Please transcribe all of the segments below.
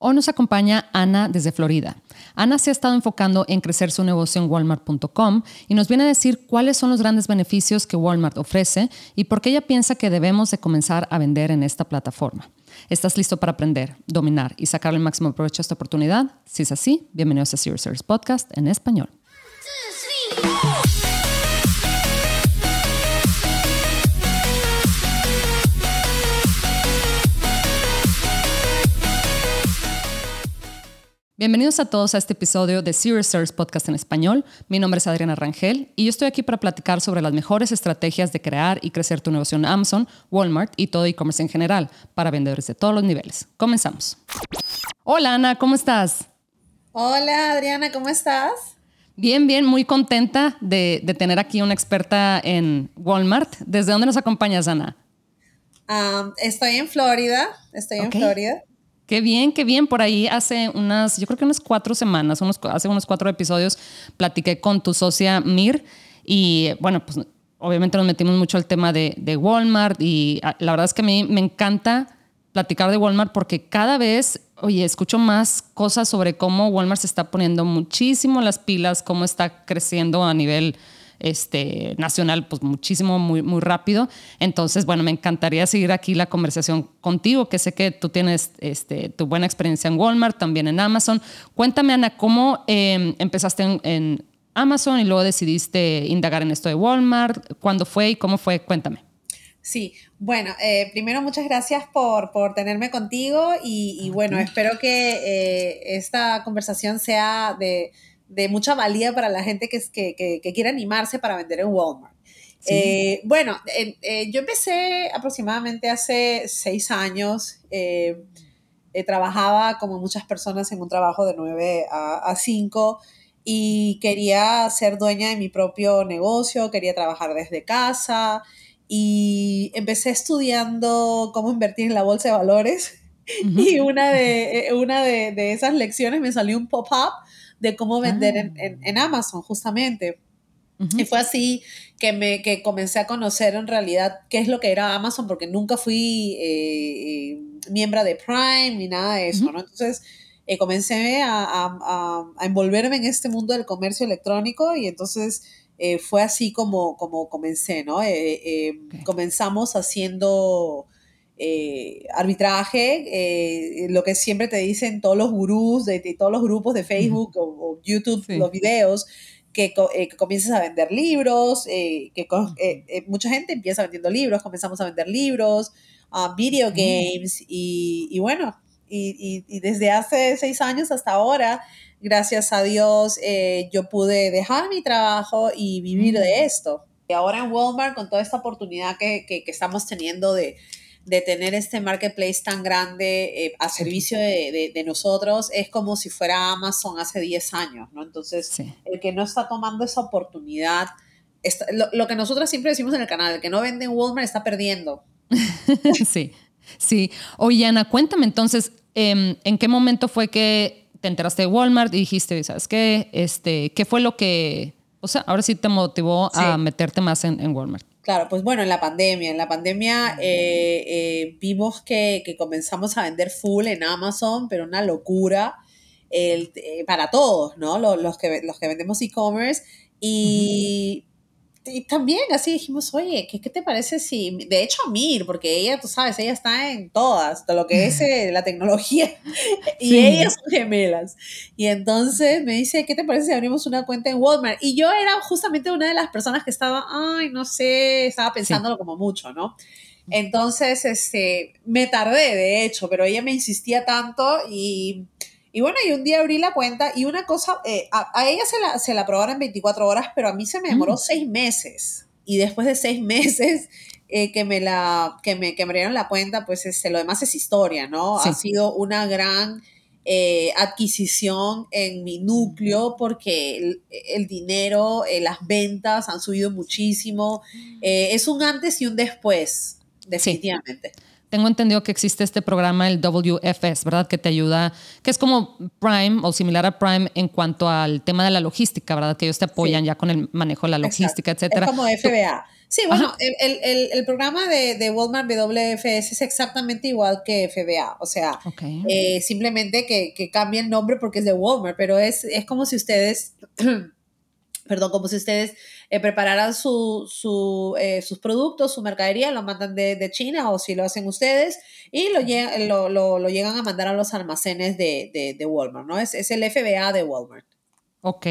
Hoy nos acompaña Ana desde Florida. Ana se ha estado enfocando en crecer su negocio en walmart.com y nos viene a decir cuáles son los grandes beneficios que Walmart ofrece y por qué ella piensa que debemos de comenzar a vender en esta plataforma. ¿Estás listo para aprender, dominar y sacar el máximo provecho a esta oportunidad? Si es así, bienvenidos a Serious Podcast en español. Bienvenidos a todos a este episodio de Serious Service Podcast en español. Mi nombre es Adriana Rangel y yo estoy aquí para platicar sobre las mejores estrategias de crear y crecer tu negocio en Amazon, Walmart y todo e-commerce en general para vendedores de todos los niveles. Comenzamos. Hola Ana, ¿cómo estás? Hola Adriana, ¿cómo estás? Bien, bien, muy contenta de, tener aquí una experta en Walmart. ¿Desde dónde nos acompañas, Ana? estoy en Florida, estoy en Florida. Qué bien, qué bien. Por ahí hace unas, yo creo que unas cuatro semanas, unos, hace unos cuatro episodios, platiqué con tu socia Mir y bueno, pues obviamente nos metimos mucho al tema de, Walmart y ah, la verdad es que a mí me encanta platicar de Walmart porque cada vez, oye, escucho más cosas sobre cómo Walmart se está poniendo muchísimo las pilas, cómo está creciendo a nivel este, nacional, pues muchísimo, muy, muy rápido. Entonces, bueno, me encantaría seguir aquí la conversación contigo, que sé que tú tienes este, tu buena experiencia en Walmart, también en Amazon. Cuéntame, Ana, ¿cómo em, empezaste en, Amazon y luego decidiste indagar en esto de Walmart? ¿Cuándo fue y cómo fue? Cuéntame. Sí, bueno, eh, primero muchas gracias por, por tenerme contigo y, bueno, espero que eh, esta conversación sea de, de mucha valía para la gente que, que, que, quiere animarse para vender en Walmart. Eh, bueno, eh, yo empecé aproximadamente hace seis años. Eh, trabajaba como muchas personas en un trabajo de 9 a, 5 y quería ser dueña de mi propio negocio, quería trabajar desde casa y empecé estudiando cómo invertir en la bolsa de valores. Y una, de, una de, de esas lecciones me salió un pop-up de cómo vender en, ah. Amazon, justamente. Y fue así que, me, que comencé a conocer en realidad qué es lo que era Amazon, porque nunca fui eh, eh, miembro de Prime ni nada de eso, ¿no? Entonces eh, comencé a, envolverme en este mundo del comercio electrónico y entonces fue así como, como comencé, ¿no? Comenzamos haciendo eh, arbitraje, eh, lo que siempre te dicen todos los gurús de, todos los grupos de Facebook o, YouTube, los videos, que, eh, comiences a vender libros, que mucha gente empieza vendiendo libros, comenzamos a vender libros, uh, video games y, bueno, y, y, desde hace seis años hasta ahora, gracias a Dios, yo pude dejar mi trabajo y vivir de mm. esto. Y ahora en Walmart, con toda esta oportunidad que, que estamos teniendo de, de tener este marketplace tan grande eh, a servicio de, de, nosotros es como si fuera Amazon hace 10 años, ¿no? Entonces, el que no está tomando esa oportunidad, lo, que nosotros siempre decimos en el canal, el que no vende en Walmart está perdiendo. sí, sí. Oye, Ana, cuéntame entonces, em, ¿en qué momento fue que te enteraste de Walmart y dijiste, ¿sabes qué? Este, ¿Qué fue lo que, o sea, ahora sí te motivó a meterte más en, en Walmart? Claro, pues bueno, en la pandemia, en la pandemia eh, eh, vimos que, comenzamos a vender full en Amazon, pero una locura el, eh, para todos, ¿no? Los, que, los que vendemos e-commerce. Y y también así dijimos, oye, ¿qué, ¿qué, te parece si, de hecho Mir, porque ella, tú sabes, ella está en todas, todo lo que es eh, la tecnología, y ellas son gemelas. Y entonces me dice, ¿qué te parece si abrimos una cuenta en Walmart? Y yo era justamente una de las personas que estaba, ay, no sé, estaba pensándolo como mucho, ¿no? Entonces, este, me tardé, de hecho, pero ella me insistía tanto y y bueno, y un día abrí la cuenta y una cosa, eh, a, ella se la, se la aprobaron en 24 horas, pero a mí se me demoró mm. seis meses. Y después de seis meses eh, que, me la, que, me, que me abrieron la cuenta, pues este, lo demás es historia, ¿no? Ha sido una gran eh, adquisición en mi núcleo porque el, dinero, las ventas han subido muchísimo. es un antes y un después, definitivamente. Tengo entendido que existe este programa, el WFS, ¿verdad? Que te ayuda, que es como Prime o similar a Prime en cuanto al tema de la logística, ¿verdad? Que ellos te apoyan ya con el manejo de la logística, etcétera. Es como FBA. Sí, bueno, el, el, el, programa de, de, Walmart WFS es exactamente igual que FBA. O sea, eh, simplemente que, que cambia el nombre porque es de Walmart, pero es, es como si ustedes, perdón, como si ustedes eh, prepararan su, su, eh, sus productos, su mercadería, lo mandan de, de, China o si lo hacen ustedes y lo, lo, lo, lo llegan a mandar a los almacenes de, de, de Walmart, ¿no? Es, es el FBA de Walmart. Ok,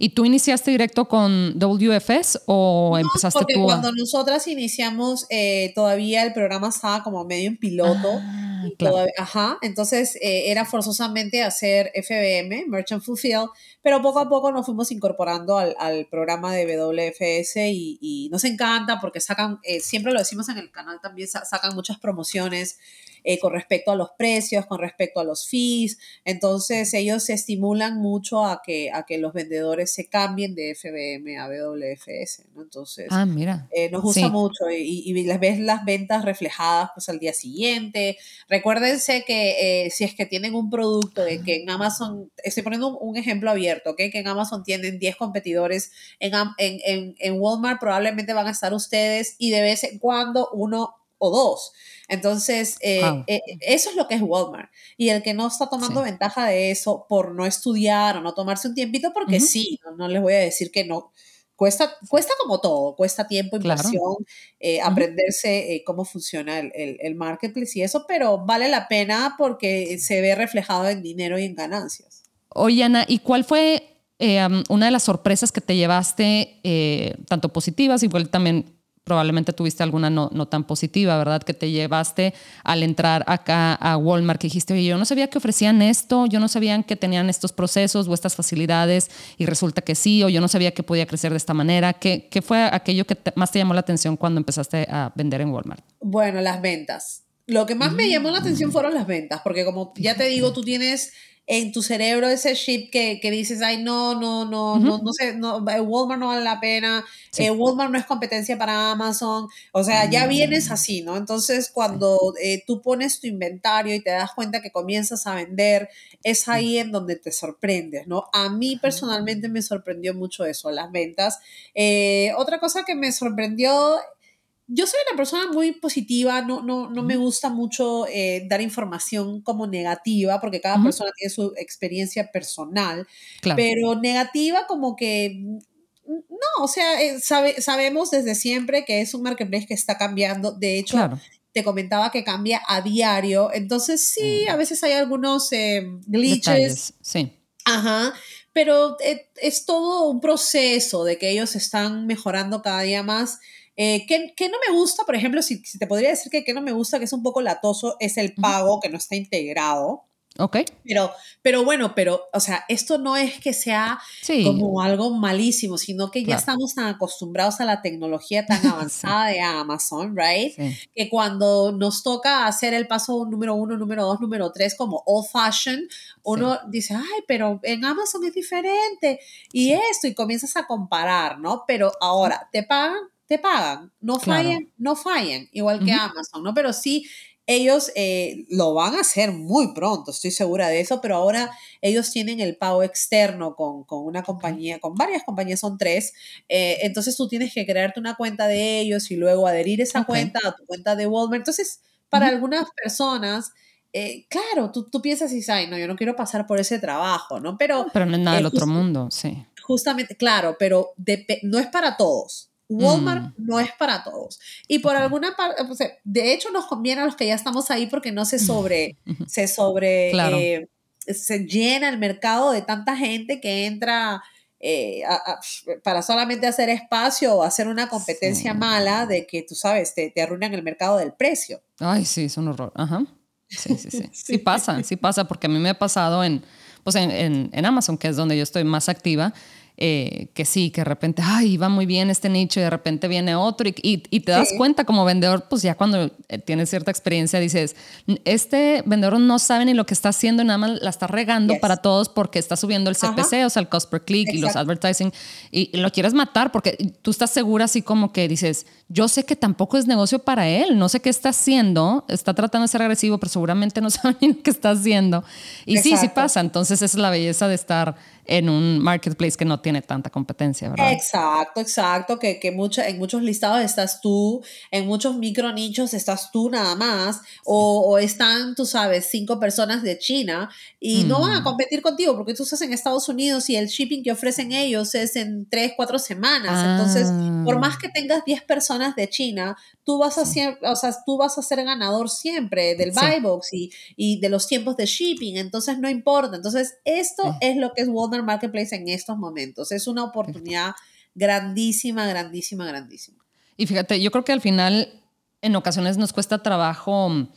¿y tú iniciaste directo con WFS o no, empezaste porque tú? Cuando nosotras iniciamos, eh, todavía el programa estaba como medio en piloto. Ah, claro. todavía- ajá, entonces eh, era forzosamente hacer FBM, Merchant Fulfill, pero poco a poco nos fuimos incorporando al, al programa de WFS y, y nos encanta porque sacan, eh, siempre lo decimos en el canal también, sa- sacan muchas promociones eh, con respecto a los precios, con respecto a los fees, entonces ellos se estimulan mucho a que, a que los vendedores se cambien de FBM a WFS, ¿no? Entonces... Ah, mira. Eh, nos gusta Sí. mucho y, y les ves las ventas reflejadas pues al día siguiente. Recuérdense que eh, si es que tienen un producto de que en Amazon, estoy poniendo un, un ejemplo abierto, ¿ok? que en Amazon tienen 10 competidores, en, en, en, en Walmart probablemente van a estar ustedes y de vez en cuando uno o dos. Entonces, eh, Wow. eh, eso es lo que es Walmart. Y el que no está tomando Sí. ventaja de eso por no estudiar o no tomarse un tiempito, porque sí, no, no les voy a decir que no, Cuesta, cuesta como todo, cuesta tiempo, Claro. inversión, eh, aprenderse cómo funciona el, el- el marketplace y eso, pero vale la pena porque se ve reflejado en dinero y en ganancias. Oye, Ana, ¿y cuál fue una de las sorpresas que te llevaste, tanto positivas, igual también probablemente tuviste alguna no, tan positiva, ¿verdad? Que te llevaste al entrar acá a Walmart, que dijiste, oye, yo no sabía que ofrecían esto, yo no sabía que tenían estos procesos o estas facilidades y resulta que sí, o yo no sabía que podía crecer de esta manera. ¿Qué, fue aquello que más te llamó la atención cuando empezaste a vender en Walmart? Bueno, las ventas. Lo que más me llamó la atención fueron las ventas, porque como ya te digo, tú tienes en tu cerebro ese chip que, que dices, ay, no, no, no, no, no sé, no, eh, Walmart no vale la pena, Sí. eh, Walmart no es competencia para Amazon, o sea, ya vienes así, ¿no? Entonces, cuando eh, tú pones tu inventario y te das cuenta que comienzas a vender, es ahí en donde te sorprendes, ¿no? A mí personalmente me sorprendió mucho eso, las ventas. Eh, otra cosa que me sorprendió yo soy una persona muy positiva, no, no, no me gusta mucho eh, dar información como negativa, porque cada persona tiene su experiencia personal, Claro. pero negativa como que, mm, no, o sea, eh, sabe- sabemos desde siempre que es un marketplace que está cambiando, de hecho, claro. te comentaba que cambia a diario, entonces sí, a veces hay algunos eh, glitches, Detalles. Sí. Ajá, pero eh, es todo un proceso de que ellos están mejorando cada día más. Eh, que, que no me gusta, por ejemplo, si, si te podría decir que, que no me gusta, que es un poco latoso, es el pago que no está integrado. Ok. Pero, pero bueno, pero, o sea, esto no es que sea Sí. como algo malísimo, sino que ya Claro. estamos tan acostumbrados a la tecnología tan avanzada de Amazon, ¿right? Sí. que cuando nos toca hacer el paso número uno, número dos, número tres, como old fashion, uno dice, ay, pero en Amazon es diferente y Sí. esto, y comienzas a comparar, ¿no? Pero ahora, te pagan, te pagan, no Claro. fallan, no fallan, igual que. Amazon, ¿no? Pero sí, ellos eh, lo van a hacer muy pronto, estoy segura de eso, pero ahora ellos tienen el pago externo con, con una compañía, con varias compañías, son tres, eh, entonces tú tienes que crearte una cuenta de ellos y luego adherir esa cuenta a tu cuenta de Walmart. Entonces, para algunas personas, eh, claro, tú, tú piensas y dices, ay, no, yo no quiero pasar por ese trabajo, ¿no? Pero Pero no es nada del otro mundo, sí. justamente, claro, pero no es para todos. Walmart no es para todos. Y por Mm. Alguna parte, o sea, de hecho nos conviene a los que ya estamos ahí porque no se sobre, se sobre, Claro. eh, se llena el mercado de tanta gente que entra eh, a- a- para solamente hacer espacio o hacer una competencia Sí. mala de que tú sabes, te, te arruinan el mercado del precio. Ay, sí, es un horror. Ajá. Sí, sí, sí. Sí. Sí pasa, sí pasa, porque a mí me ha pasado en, pues en, en- en Amazon, que es donde yo estoy más activa. Eh, que sí, que de repente, ay, va muy bien este nicho y de repente viene otro y, y, te das cuenta como vendedor, pues ya cuando eh, tienes cierta experiencia dices, este vendedor no sabe ni lo que está haciendo, nada más la está regando para todos porque está subiendo el CPC, o sea, el cost per click y los advertising y, lo quieres matar porque tú estás segura así como que dices, yo sé que tampoco es negocio para él, no sé qué está haciendo, está tratando de ser agresivo, pero seguramente no sabe ni lo que está haciendo. Y sí, sí pasa, entonces esa es la belleza de estar en un marketplace que no tiene tanta competencia, ¿verdad? Exacto, exacto, que, que mucha, en muchos listados estás tú, en muchos micro nichos estás tú nada más, o, o, están, tú sabes, cinco personas de China y no van a mm. competir contigo porque tú estás en Estados Unidos y el shipping que ofrecen ellos es en tres, cuatro semanas. Entonces, por más que tengas 10 personas de China, tú vas a ser, o sea, tú vas a ser ganador siempre del buy box y, y, de los tiempos de shipping, entonces no importa. Entonces, esto es lo que es Walmart Marketplace en estos momentos. Es una oportunidad grandísima, grandísima, grandísima. Y fíjate, yo creo que al final en ocasiones nos cuesta trabajo mm,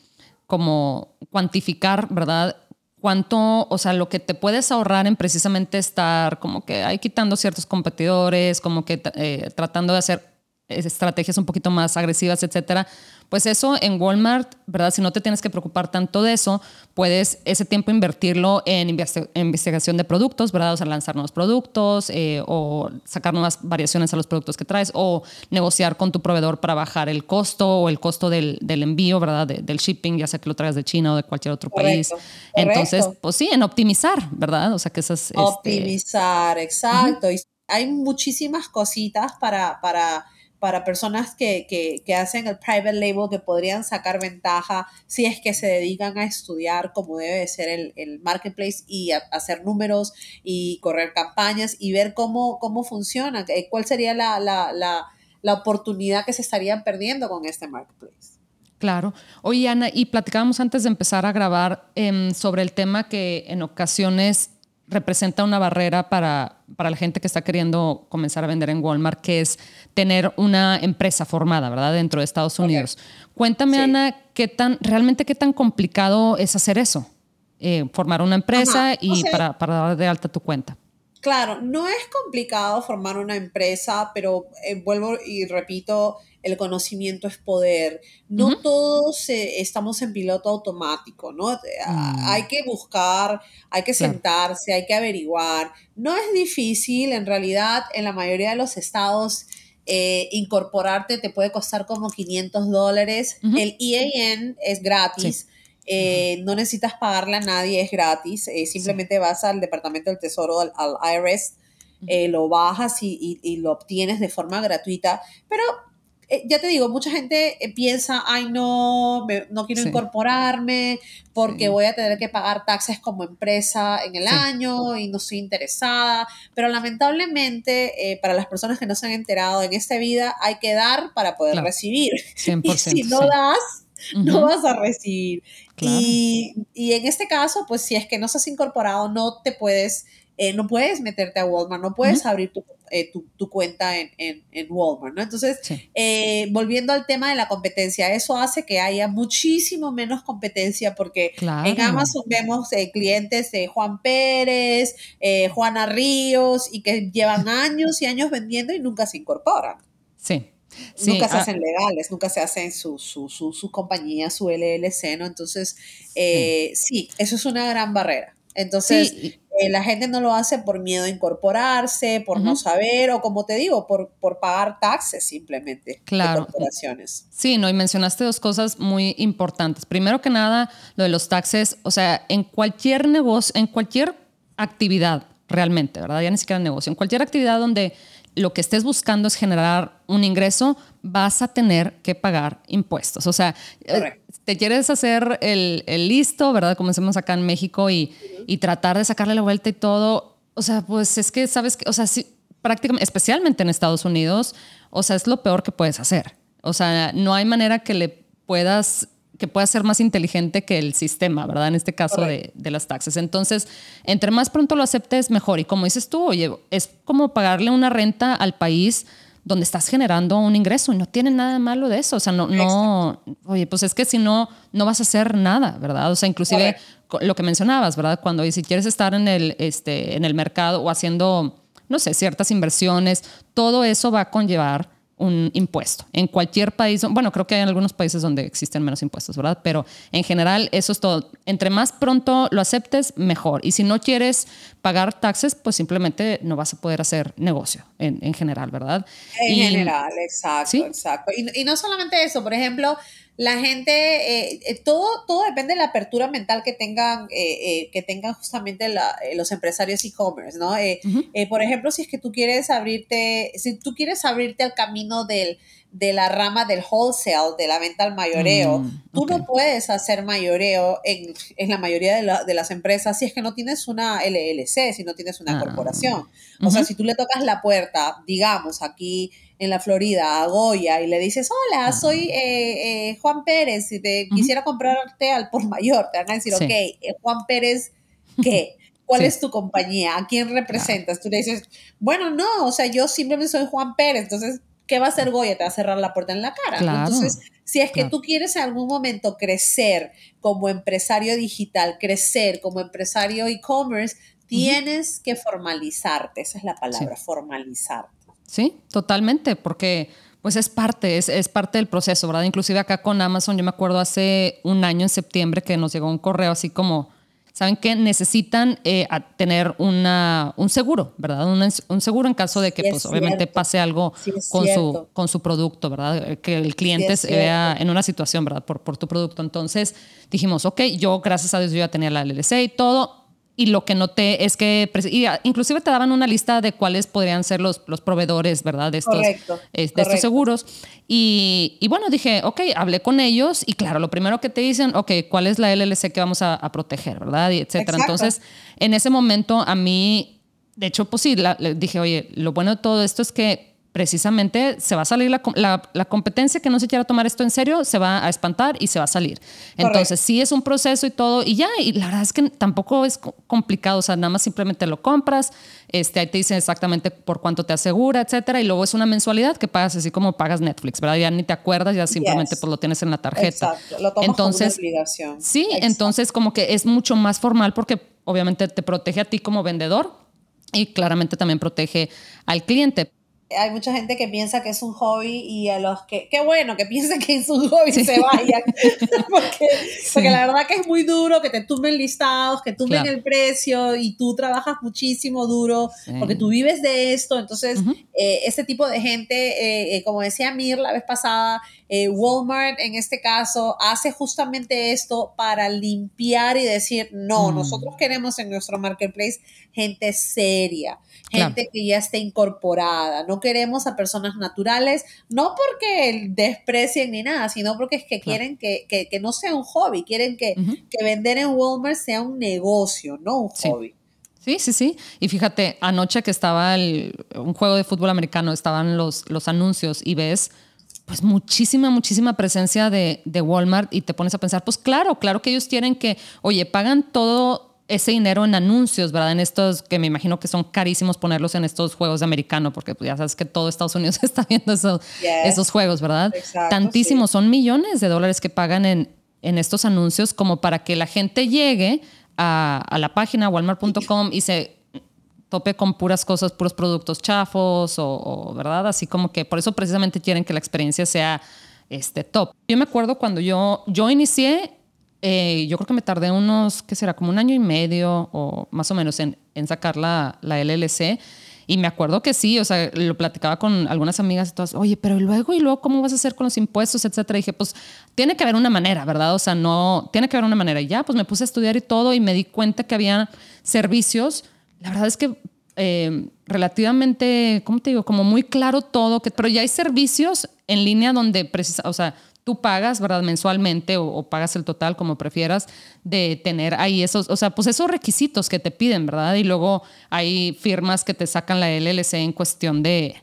como cuantificar, ¿verdad? Cuánto, o sea, lo que te puedes ahorrar en precisamente estar como que ahí quitando ciertos competidores, como que eh, tratando de hacer estrategias un poquito más agresivas, etcétera, pues eso en Walmart, ¿verdad? Si no te tienes que preocupar tanto de eso, puedes ese tiempo invertirlo en investigación de productos, ¿verdad? O sea, lanzar nuevos productos eh, o sacar nuevas variaciones a los productos que traes o negociar con tu proveedor para bajar el costo o el costo del, envío, ¿verdad? del shipping, ya sea que lo traigas de China o de cualquier otro país. Entonces, pues sí, en optimizar, ¿verdad? O sea, que esas... Este optimizar, exacto. Y hay muchísimas cositas para... para para personas que, que, hacen el private label que podrían sacar ventaja si es que se dedican a estudiar cómo debe ser el, el marketplace y hacer números y correr campañas y ver cómo, cómo funciona, eh, cuál sería la, la, la, la oportunidad que se estarían perdiendo con este marketplace. Claro. Oye, Ana, y platicábamos antes de empezar a grabar em, sobre el tema que en ocasiones representa una barrera para, para la gente que está queriendo comenzar a vender en Walmart, que es tener una empresa formada, ¿verdad? Dentro de Estados Unidos. Cuéntame, Ana, ¿qué tan, realmente qué tan complicado es hacer eso? Eh, formar una empresa y para, para dar de alta tu cuenta. Claro, no es complicado formar una empresa, pero eh, vuelvo y repito, el conocimiento es poder. No todos eh, estamos en piloto automático, ¿no? Mm. Hay que buscar, hay que sentarse, hay que averiguar. No es difícil, en realidad, en la mayoría de los estados. Eh, incorporarte te puede costar como 500 dólares. El EAN es gratis. Eh, no necesitas pagarle a nadie, es gratis. Eh, simplemente vas al Departamento del Tesoro, al, IRS, eh, lo bajas y, lo obtienes de forma gratuita. Pero ya te digo, mucha gente piensa, ay, no, no quiero incorporarme porque voy a tener que pagar taxes como empresa en el año y no estoy interesada. Pero lamentablemente, para las personas que no se han enterado en esta vida, hay que dar para poder recibir. 100%, y si no das, no vas a recibir. Y, en este caso, pues si es que no estás incorporado, no te puedes, eh, no puedes meterte a Walmart, no puedes abrir eh, tu, cuenta en, Walmart, ¿no? Entonces, eh, volviendo al tema de la competencia, eso hace que haya muchísimo menos competencia porque en Amazon vemos clientes de Juan Pérez, Juana Ríos y que llevan años y años vendiendo y nunca se incorporan. Sí, nunca se ah hacen legales, nunca se hacen su, su, su, su compañía, su LLC, ¿no? Entonces, sí, eso es una gran barrera. Entonces, eh, la gente no lo hace por miedo a incorporarse, por no saber, o como te digo, por, por pagar taxes simplemente claro. de corporaciones. Sí, no, y mencionaste dos cosas muy importantes. Primero que nada, lo de los taxes, o sea, en cualquier negocio, en cualquier actividad realmente, ¿verdad? Ya ni siquiera negocio, en cualquier actividad donde lo que estés buscando es generar un ingreso, vas a tener que pagar impuestos. O sea, eh, te quieres hacer el, listo, ¿verdad? Como decimos acá en México y, tratar de sacarle la vuelta y todo. O sea, pues es que, ¿sabes? Que, o sea, sí, prácticamente, especialmente en Estados Unidos, o sea, es lo peor que puedes hacer. O sea, no hay manera que le puedas que pueda ser más inteligente que el sistema, ¿verdad? En este caso de, las taxes. Entonces, entre más pronto lo aceptes, mejor. Y como dices tú, oye, es como pagarle una renta al país donde estás generando un ingreso y no tiene nada de malo de eso. O sea, no, no, oye, pues es que si no, no vas a hacer nada, ¿verdad? O sea, inclusive lo que mencionabas, ¿verdad? Cuando si quieres estar en el, este, en el mercado o haciendo no sé, ciertas inversiones, todo eso va a conllevar un impuesto. En cualquier país, bueno, creo que hay algunos países donde existen menos impuestos, ¿verdad? Pero en general eso es todo. Entre más pronto lo aceptes, mejor. Y si no quieres pagar taxes, pues simplemente no vas a poder hacer negocio en, general, ¿verdad? En general, exacto, exacto. Y, y no solamente eso, por ejemplo, la gente, eh, eh, todo, todo depende de la apertura mental que tengan, eh, que tengan justamente los empresarios e-commerce, ¿no? por ejemplo, si es que tú quieres abrirte, si tú quieres abrirte al camino del, de la rama del wholesale, de la venta al mayoreo. Mm, Tú no puedes hacer mayoreo en, en la mayoría de, de, las empresas si es que no tienes una LLC, si no tienes una ah, corporación. O sea, si tú le tocas la puerta, digamos, aquí en la Florida, a Goya, y le dices, hola, soy eh, eh, Juan Pérez, y te quisiera comprarte al por mayor, te van a decir, ok, eh, Juan Pérez, ¿qué? ¿Cuál es tu compañía? ¿A quién representas? Tú le dices, bueno, no, o sea, yo simplemente soy Juan Pérez, entonces ¿qué va a hacer Goya? Te va a cerrar la puerta en la cara. Entonces, si es que tú quieres en algún momento crecer como empresario digital, crecer como empresario e-commerce, tienes que formalizarte. Esa es la palabra, formalizarte. Sí, totalmente, porque pues es parte, es, es, parte del proceso, ¿verdad? Inclusive acá con Amazon, yo me acuerdo hace un año en septiembre que nos llegó un correo así como saben que necesitan eh, tener una, un seguro, ¿verdad? Un, seguro en caso de que, pues, obviamente pase algo con, su, con su producto, ¿verdad? Que el cliente se vea en una situación, ¿verdad? Por, por tu producto. Entonces dijimos, ok, yo gracias a Dios yo ya tenía la LLC y todo y lo que noté es que, inclusive te daban una lista de cuáles podrían ser los, los proveedores, ¿verdad? De estos, de estos seguros. Y, y, bueno, dije, ok, hablé con ellos y claro, lo primero que te dicen, ok, ¿cuál es la LLC que vamos a, proteger, ¿verdad? Y etcétera. Entonces, en ese momento a mí, de hecho, pues sí, le dije, oye, lo bueno de todo esto es que precisamente se va a salir la, la, competencia que no se quiera tomar esto en serio, se va a espantar y se va a salir. Entonces, sí es un proceso y todo, y ya, y la verdad es que tampoco es complicado, o sea, nada más simplemente lo compras, este, ahí te dicen exactamente por cuánto te asegura, etcétera, y luego es una mensualidad que pagas así como pagas Netflix, ¿verdad? Ya ni te acuerdas, ya simplemente pues lo tienes en la tarjeta. Exacto, lo tomas entonces, como una obligación. Sí, entonces como que es mucho más formal porque obviamente te protege a ti como vendedor y claramente también protege al cliente hay mucha gente que piensa que es un hobby y a los que, qué bueno que piensen que es un hobby se vayan, porque, porque, la verdad que es muy duro que te tumben listados, que tumben el precio y tú trabajas muchísimo duro porque tú vives de esto, entonces eh, este tipo de gente, eh, eh, como decía Mir la vez pasada, Walmart en este caso hace justamente esto para limpiar y decir, no, mm. nosotros queremos en nuestro marketplace gente seria, gente que ya esté incorporada, no queremos a personas naturales, no porque desprecien ni nada, sino porque es que quieren que, que, no sea un hobby, quieren que, que, vender en Walmart sea un negocio, no un hobby. Sí, sí, sí. Y fíjate, anoche que estaba el, un juego de fútbol americano, estaban los, los anuncios y ves pues muchísima, muchísima presencia de, de Walmart y te pones a pensar, pues claro, claro que ellos quieren que, oye, pagan todo ese dinero en anuncios, ¿verdad? En estos que me imagino que son carísimos ponerlos en estos juegos de americano, porque pues, ya sabes que todo Estados Unidos está viendo esos, esos juegos, ¿verdad? Tantísimos, son millones de dólares que pagan en, en estos anuncios como para que la gente llegue a, a la página walmart.com y se tope con puras cosas, puros productos chafos o, ¿verdad? Así como que por eso precisamente quieren que la experiencia sea este, top. Yo me acuerdo cuando yo, yo inicié eh, yo creo que me tardé unos, ¿qué será? Como un año y medio o más o menos en, en sacar la, la, LLC. Y me acuerdo que sí, o sea, lo platicaba con algunas amigas y todas, oye, pero luego, y luego, ¿cómo vas a hacer con los impuestos, etcétera? Y dije, pues tiene que haber una manera, ¿verdad? O sea, no, tiene que haber una manera. Y ya, pues me puse a estudiar y todo y me di cuenta que había servicios. La verdad es que eh, relativamente, ¿cómo te digo? Como muy claro todo, que, pero ya hay servicios en línea donde, precisa, o sea, tú pagas, ¿verdad? Mensualmente o, pagas el total, como prefieras, de tener ahí esos, o sea, pues esos requisitos que te piden, ¿verdad? Y luego hay firmas que te sacan la LLC en cuestión de,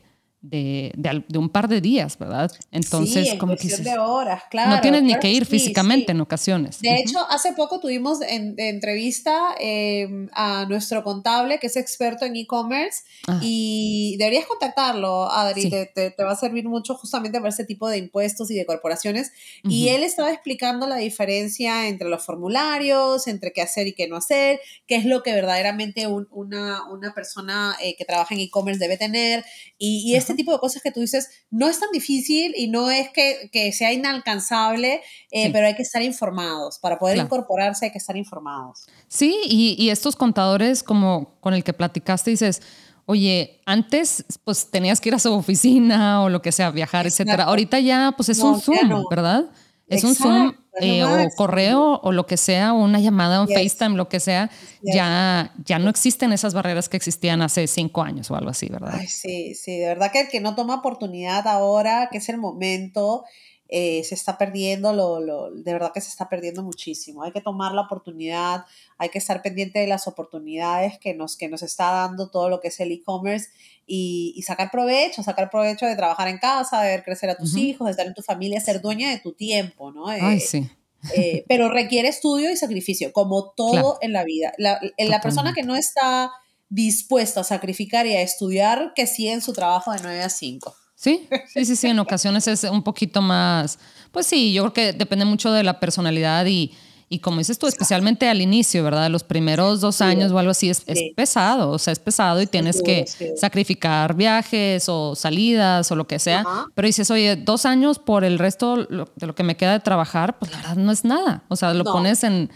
de, de, un par de días, ¿verdad? Entonces, sí, como que de horas, claro. No tienes ni que ir físicamente en ocasiones. De hecho, hace poco tuvimos en, entrevista em, a nuestro contable que es experto en e-commerce ah. y deberías contactarlo, Adri, te, te, va a servir mucho justamente para ese tipo de impuestos y de corporaciones. Y él estaba explicando la diferencia entre los formularios, entre qué hacer y qué no hacer, qué es lo que verdaderamente una, una persona eh, que trabaja en e-commerce debe tener. Y, y este tipo de cosas que tú dices no es tan difícil y no es que, que sea inalcanzable, eh, pero hay que estar informados. Para poder incorporarse hay que estar informados. Sí, y, y estos contadores como con el que platicaste dices, oye, antes pues tenías que ir a su oficina o lo que sea, viajar, etcétera. Ahorita ya pues es un Zoom, ¿verdad? Es un Zoom eh, o correo o lo que sea, una llamada, un FaceTime, lo que sea, ya, ya no existen esas barreras que existían hace cinco años o algo así, ¿verdad? sí, sí, de verdad que el que no toma oportunidad ahora, que es el momento, eh, se está perdiendo, lo, lo, de verdad que se está perdiendo muchísimo. Hay que tomar la oportunidad, hay que estar pendiente de las oportunidades que nos, que nos está dando todo lo que es el e-commerce y, sacar provecho, sacar provecho de trabajar en casa, de ver crecer a tus hijos, de estar en tu familia, ser dueña de tu tiempo, ¿no? Ay, eh, sí. Eh, pero requiere estudio y sacrificio, como todo en la vida. La, la persona que no está dispuesta a sacrificar y a estudiar, que sigue en su trabajo de 9 a 5. Sí, sí, sí, sí, en ocasiones es un poquito más, pues sí, yo creo que depende mucho de la personalidad y, y como dices tú, especialmente al inicio, ¿verdad? Los primeros dos años o algo así es, pesado, o sea, es pesado y tienes que sacrificar viajes o salidas o lo que sea. Pero dices, oye, dos años por el resto de lo que me queda de trabajar, pues la verdad no es nada. O sea, lo pones en,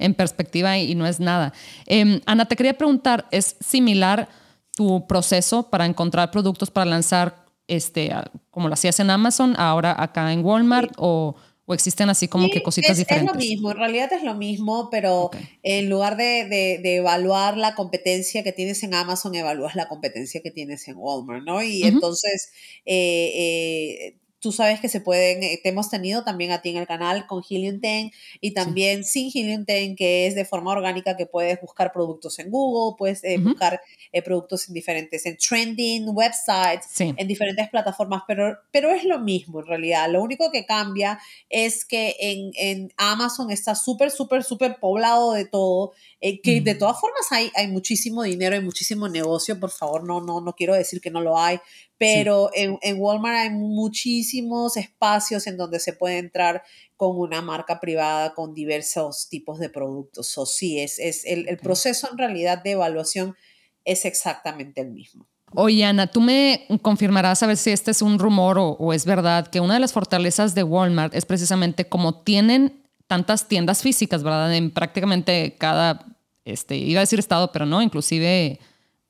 en, perspectiva y, no es nada. Em, Ana, te quería preguntar, ¿es similar tu proceso para encontrar productos para lanzar este, como lo hacías en Amazon, ahora acá en Walmart o, o, existen así como que cositas diferentes? Es lo mismo, en realidad es lo mismo, pero en lugar de, de, evaluar la competencia que tienes en Amazon, evalúas la competencia que tienes en Walmart, ¿no? Y entonces eh, eh, Tú sabes que se pueden, eh, te hemos tenido también a ti en el canal con Helium 10 y también sin Helium 10, que es de forma orgánica que puedes buscar productos en Google, puedes eh, buscar eh, productos en diferentes, en trending websites, en diferentes plataformas, pero, pero es lo mismo en realidad. Lo único que cambia es que en, en Amazon está súper, súper, súper poblado de todo, que de todas formas hay, hay muchísimo dinero, hay muchísimo negocio, por favor, no, no, no quiero decir que no lo hay, pero en, en, Walmart hay muchísimos espacios en donde se puede entrar con una marca privada con diversos tipos de productos. O sí, es, es el, el, proceso en realidad de evaluación es exactamente el mismo. Oye, Ana, tú me confirmarás a ver si este es un rumor o, o es verdad que una de las fortalezas de Walmart es precisamente como tienen tantas tiendas físicas, ¿verdad? En prácticamente cada, este, iba a decir estado, pero no, inclusive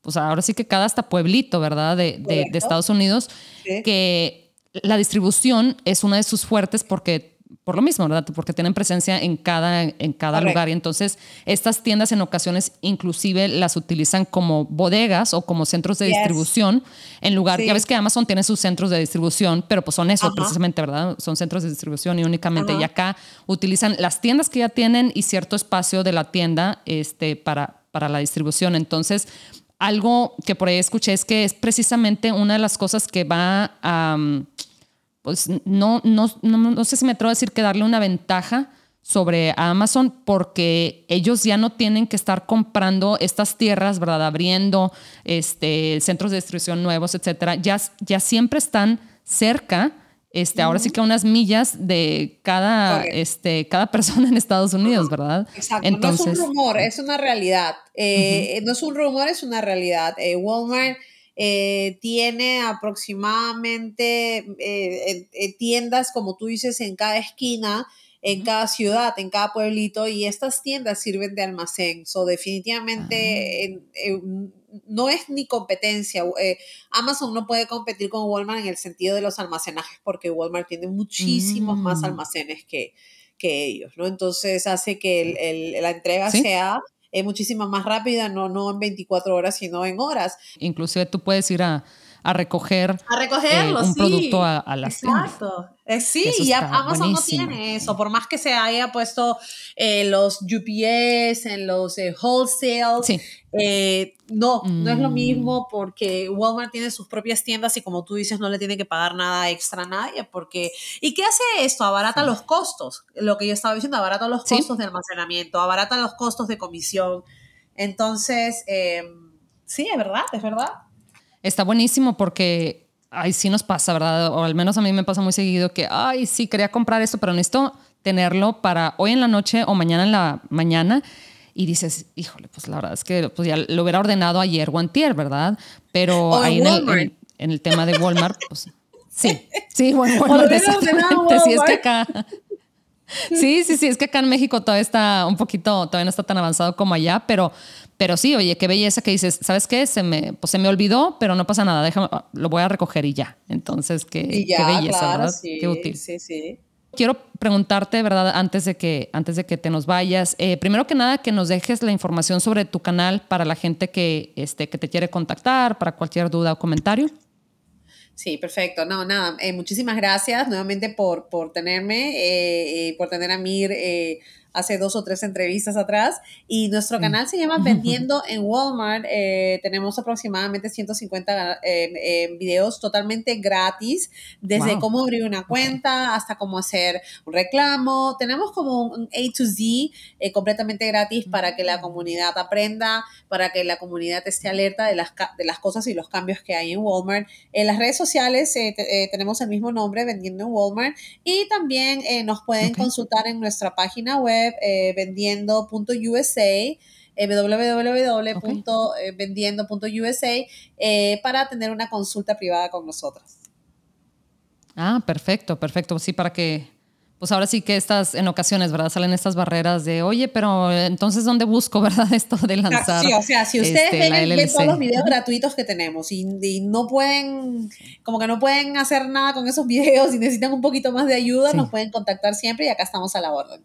pues ahora sí que cada hasta pueblito, ¿verdad? De, de, Estados Unidos, que la distribución es una de sus fuertes porque por lo mismo, ¿verdad? Porque tienen presencia en cada, en cada lugar. Y entonces estas tiendas en ocasiones inclusive las utilizan como bodegas o como centros de distribución en lugar, ya ves que Amazon tiene sus centros de distribución, pero pues son eso precisamente, ¿verdad? Son centros de distribución y únicamente. Y acá utilizan las tiendas que ya tienen y cierto espacio de la tienda este, para, para la distribución. Entonces, algo que por ahí escuché es que es precisamente una de las cosas que va a, mm, pues no, no, no, sé si me atrevo a decir que darle una ventaja sobre Amazon porque ellos ya no tienen que estar comprando estas tierras, ¿verdad? Abriendo este, centros de distribución nuevos, etcétera. Ya, ya siempre están cerca este, ahora sí que unas millas de cada, este, cada persona en Estados Unidos, ¿verdad? Exacto, Entonces, no es un rumor, es una realidad. Eh, no es un rumor, es una realidad. Eh, Walmart eh, tiene aproximadamente tiendas, como tú dices, en cada esquina en cada ciudad, en cada pueblito, y estas tiendas sirven de almacén. So, definitivamente ah. no es ni competencia. Eh, Amazon no puede competir con Walmart en el sentido de los almacenajes, porque Walmart tiene muchísimos más mm. almacenes que, que ellos, ¿no? Entonces hace que la entrega sea eh, muchísimo más rápida, no, no en 24 horas, sino en horas. Inclusive tú puedes ir a a recoger, a recogerlo, eh, un sí. producto a, a las Exacto. Eh, sí, y Amazon no tiene eso, por más que se haya puesto eh, los UPS, en los eh, wholesale, sí. no, no es lo Mm. mismo porque Walmart tiene sus propias tiendas y como tú dices, no le tiene que pagar nada extra a nadie, porque... ¿Y qué hace esto? Abarata los costos, lo que yo estaba diciendo, abarata los costos de almacenamiento, abarata los costos de comisión. Entonces, sí, es verdad, es verdad. Está buenísimo porque ay, sí nos pasa, ¿verdad? O al menos a mí me pasa muy seguido que, ay, sí, quería comprar esto, pero necesito tenerlo para hoy en la noche o mañana en la mañana. Y dices, híjole, pues la verdad es que pues ya lo hubiera ordenado ayer o antier, ¿verdad? Pero O ahí en el, Walmart. en- en el tema de Walmart, pues sí, sí, bueno, Walmart, exactamente. Sí, es que acá... Sí, sí, sí, es que acá en México todavía está un poquito, todavía no está tan avanzado como allá, pero, pero sí, oye, qué belleza que dices, ¿sabes qué? Se me, pues se me olvidó, pero no pasa nada, déjame, lo voy a recoger y ya. Entonces, qué, Y ya, qué belleza, claro, ¿verdad? sí, Qué útil. sí, sí. Quiero preguntarte, ¿verdad? Antes de que, antes de que te nos vayas, eh, primero que nada, que nos dejes la información sobre tu canal para la gente que, este, que te quiere contactar, para cualquier duda o comentario. Sí, perfecto. No, nada, eh, muchísimas gracias nuevamente por, por tenerme, eh, eh, por tener a Mir eh, hace dos o tres entrevistas atrás. Y nuestro Sí. canal se llama Vendiendo en Walmart. Eh, tenemos aproximadamente 150 eh, eh, videos totalmente gratis, desde Wow. cómo abrir una cuenta hasta cómo hacer un reclamo. Tenemos como un A to Z eh, completamente gratis para que la comunidad aprenda, para que la comunidad esté alerta de las, de las cosas y los cambios que hay en Walmart. En las redes sociales eh, te- eh, tenemos el mismo nombre, Vendiendo en Walmart, y también nos pueden Ok. consultar en nuestra página web eh, vendiendo.usa. eh, www.vendiendo.usa eh, para tener una consulta privada con nosotros. Ah, perfecto, perfecto. Sí, para que, pues ahora sí que estas, en ocasiones, ¿verdad? Salen estas barreras de, oye, pero entonces, ¿dónde busco, verdad? Esto de lanzar. Sí, o sea, si ustedes este, ven, todos los videos gratuitos que tenemos y, y no pueden, como que no pueden hacer nada con esos videos y necesitan un poquito más de ayuda, Sí. nos pueden contactar siempre y acá estamos a la orden.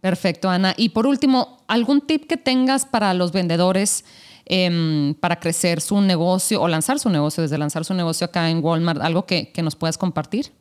Perfecto, Ana. Y por último, ¿algún tip que tengas para los vendedores em, para crecer su negocio o lanzar su negocio, desde lanzar su negocio acá en Walmart? ¿Algo que, que nos puedas compartir?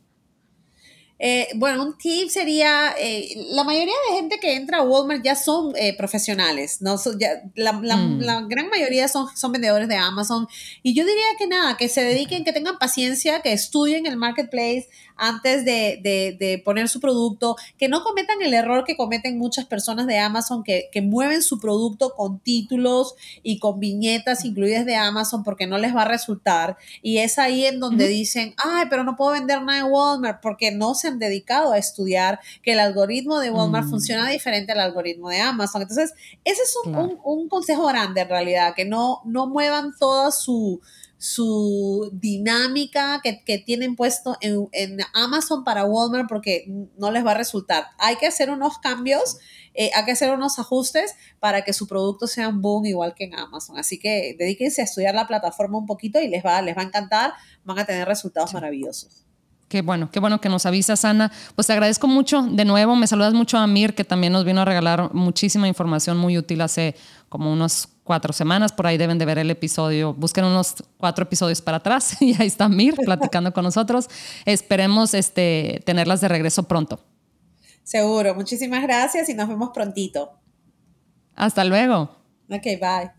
Eh, bueno, un tip sería, eh, la mayoría de gente que entra a Walmart ya son eh, profesionales, ¿no? So- ya- la, la- Mm. la gran mayoría son, son vendedores de Amazon. Y yo diría que nada, que se dediquen, que tengan paciencia, que estudien el marketplace antes de, de- de poner su producto, que no cometan el error que cometen muchas personas de Amazon, que, que mueven su producto con títulos y con viñetas incluidas de Amazon porque no les va a resultar. Y es ahí en donde dicen, ay, pero no puedo vender nada en Walmart porque no se han dedicado a estudiar que el algoritmo de Walmart Mm. funciona diferente al algoritmo de Amazon. Entonces, ese es un, Claro. un- un consejo grande en realidad, que no, no muevan toda su su dinámica que, que tienen puesto en, en Amazon para Walmart porque no les va a resultar. Hay que hacer unos cambios, eh, hay que hacer unos ajustes para que su producto sea un boom igual que en Amazon. Así que dedíquense a estudiar la plataforma un poquito y les va, les va a encantar, van a tener resultados maravillosos. Qué bueno, qué bueno que nos avisas, Ana. Pues te agradezco mucho. De nuevo, me saludas mucho a Amir, que también nos vino a regalar muchísima información muy útil hace como unos cuatro semanas. Por ahí deben de ver el episodio. Busquen unos cuatro episodios para atrás y ahí está Amir platicando con nosotros. Esperemos este, tenerlas de regreso pronto. Seguro, muchísimas gracias y nos vemos prontito. Hasta luego. Ok, bye.